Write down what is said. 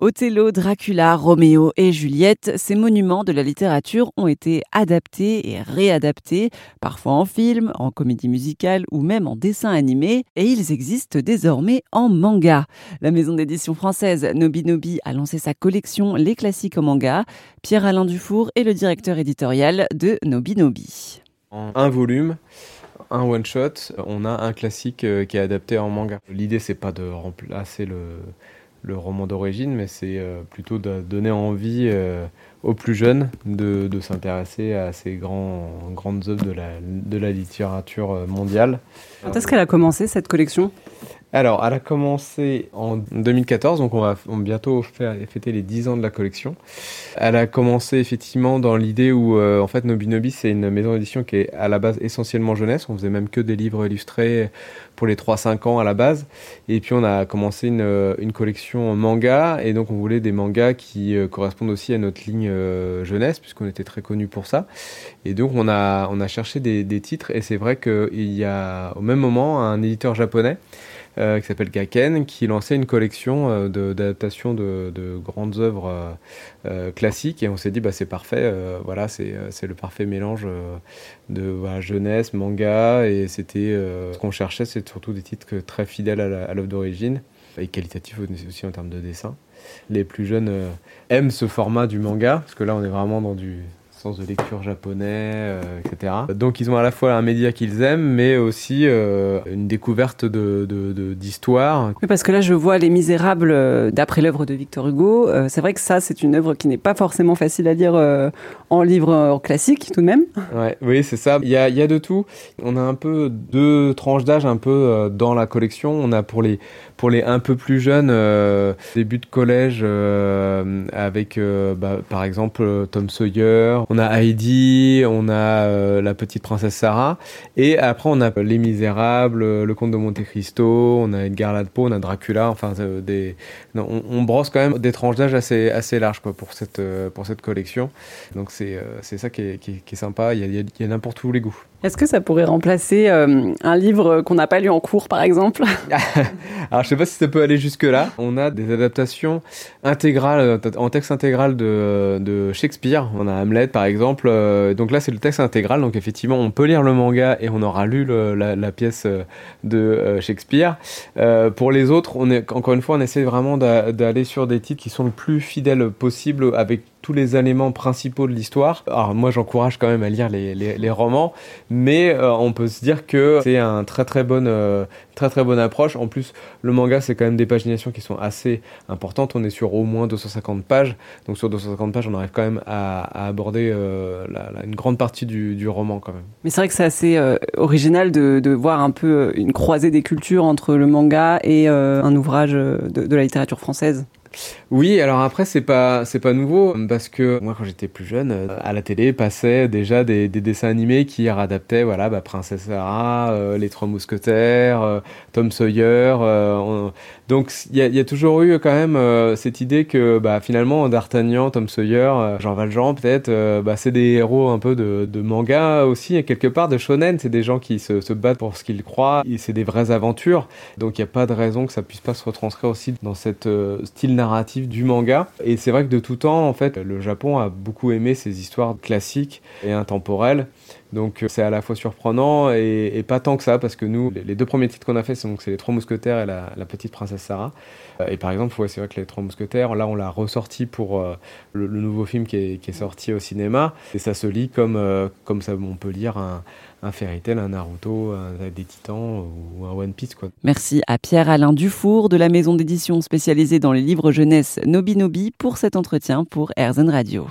Othello, Dracula, Roméo et Juliette, ces monuments de la littérature ont été adaptés et réadaptés, parfois en film, en comédie musicale ou même en dessin animé, et ils existent désormais en manga. La maison d'édition française Nobinobi a lancé sa collection Les classiques en manga. Pierre-Alain Dufour est le directeur éditorial de Nobinobi. En un volume, un one shot, on a un classique euh, qui est adapté en manga. L'idée c'est pas de remplacer le le roman d'origine, mais c'est euh, plutôt de donner envie euh, aux plus jeunes de, de s'intéresser à ces grandes œuvres de la, de la littérature mondiale. Quand est-ce qu'elle a commencé cette collection? Alors, elle a commencé en 2014, donc on va bientôt faire, fêter les 10 ans de la collection. Elle a commencé effectivement dans l'idée où, euh, en fait, Nobinobi, c'est une maison d'édition qui est à la base essentiellement jeunesse. On faisait même que des livres illustrés pour les 3-5 ans à la base. Et puis, on a commencé une, euh, une, collection manga, et donc on voulait des mangas qui euh, correspondent aussi à notre ligne jeunesse, puisqu'on était très connus pour ça. Et donc, on a, on a cherché des, des titres, et c'est vrai qu'il y a au même moment un éditeur japonais euh, qui s'appelle Gaken, qui lançait une collection euh, d'adaptations de, de, grandes œuvres euh, classiques. Et on s'est dit, bah, c'est parfait, voilà, c'est le parfait mélange de jeunesse, manga. Et c'était ce qu'on cherchait, c'est surtout des titres très fidèles à l'œuvre d'origine et qualitatifs aussi en termes de dessin. Les plus jeunes aiment ce format du manga, parce que là, on est vraiment dans du sens de lecture japonais, euh, etc. Donc ils ont à la fois un média qu'ils aiment, mais aussi euh, une découverte d'histoire. De, oui, parce que là, je vois Les Misérables euh, d'après l'œuvre de Victor Hugo. c'est vrai que ça, c'est une œuvre qui n'est pas forcément facile à lire en livre classique, tout de même. Ouais, oui, c'est ça. Il y a, y a, de tout. On a un peu deux tranches d'âge un peu dans la collection. On a pour les, pour les un peu plus jeunes, début de collège, avec bah, par exemple Tom Sawyer, on a Heidi, on a euh, la petite princesse Sarah, et après on a Les Misérables, euh, Le Comte de Monte Cristo, on a Edgar Allan on a Dracula, enfin euh, des, on, brosse quand même des tranches d'âge assez assez larges pour cette pour cette collection. Donc c'est ça qui est, qui, est, sympa. Il y a, il y a n'importe où les goûts. Est-ce que ça pourrait remplacer un livre qu'on n'a pas lu en cours, par exemple? Alors, je sais pas si ça peut aller jusque-là. On a des adaptations intégrales, en texte intégral de, Shakespeare. On a Hamlet, par exemple. Euh, donc là, c'est le texte intégral. Donc effectivement, on peut lire le manga et on aura lu la, pièce euh, de euh, Shakespeare. pour les autres, encore une fois, on essaie vraiment d'aller sur des titres qui sont le plus fidèles possible avec tous les éléments principaux de l'histoire. Alors moi j'encourage quand même à lire les, romans, mais euh, on peut se dire que c'est un très très bonne euh, très très bonne approche. En plus le manga c'est quand même des paginations qui sont assez importantes. On est sur au moins 250 pages, donc sur 250 pages on arrive quand même à, aborder euh, une grande partie du, roman quand même. Mais c'est vrai que c'est assez original de, voir un peu une croisée des cultures entre le manga et un ouvrage de la littérature française. Oui, alors après c'est pas pas nouveau parce que moi quand j'étais plus jeune, euh, à la télé passaient déjà des, dessins animés qui réadaptaient voilà bah, Princesse Sarah, euh, les Trois Mousquetaires, euh, Tom Sawyer. Donc il y a, toujours eu quand même cette idée que bah, finalement D'Artagnan, Tom Sawyer, Jean Valjean peut-être, bah, c'est des héros un peu de, manga aussi quelque part de shonen. C'est des gens qui se, battent pour ce qu'ils croient. C'est des vraies aventures. Donc il n'y a pas de raison que ça puisse pas se retranscrire aussi dans cette style du manga. Et c'est vrai que de tout temps, en fait, le Japon a beaucoup aimé ces histoires classiques et intemporelles. Donc euh, c'est à la fois surprenant et, pas tant que ça, parce que nous, les, deux premiers titres qu'on a fait, c'est Les Trois Mousquetaires et La, Petite Princesse Sarah. Euh, et par exemple, c'est vrai que Les Trois Mousquetaires, là, on l'a ressorti pour euh, le, nouveau film qui est, sorti au cinéma. Et ça se lit comme, comme ça, on peut lire un, un Fairy Tail, un Naruto, un, des Titans ou un One Piece. Quoi. Merci à Pierre-Alain Dufour de la maison d'édition spécialisée dans les livres jeunesse Nobi Nobi pour cet entretien pour Airzen Radio.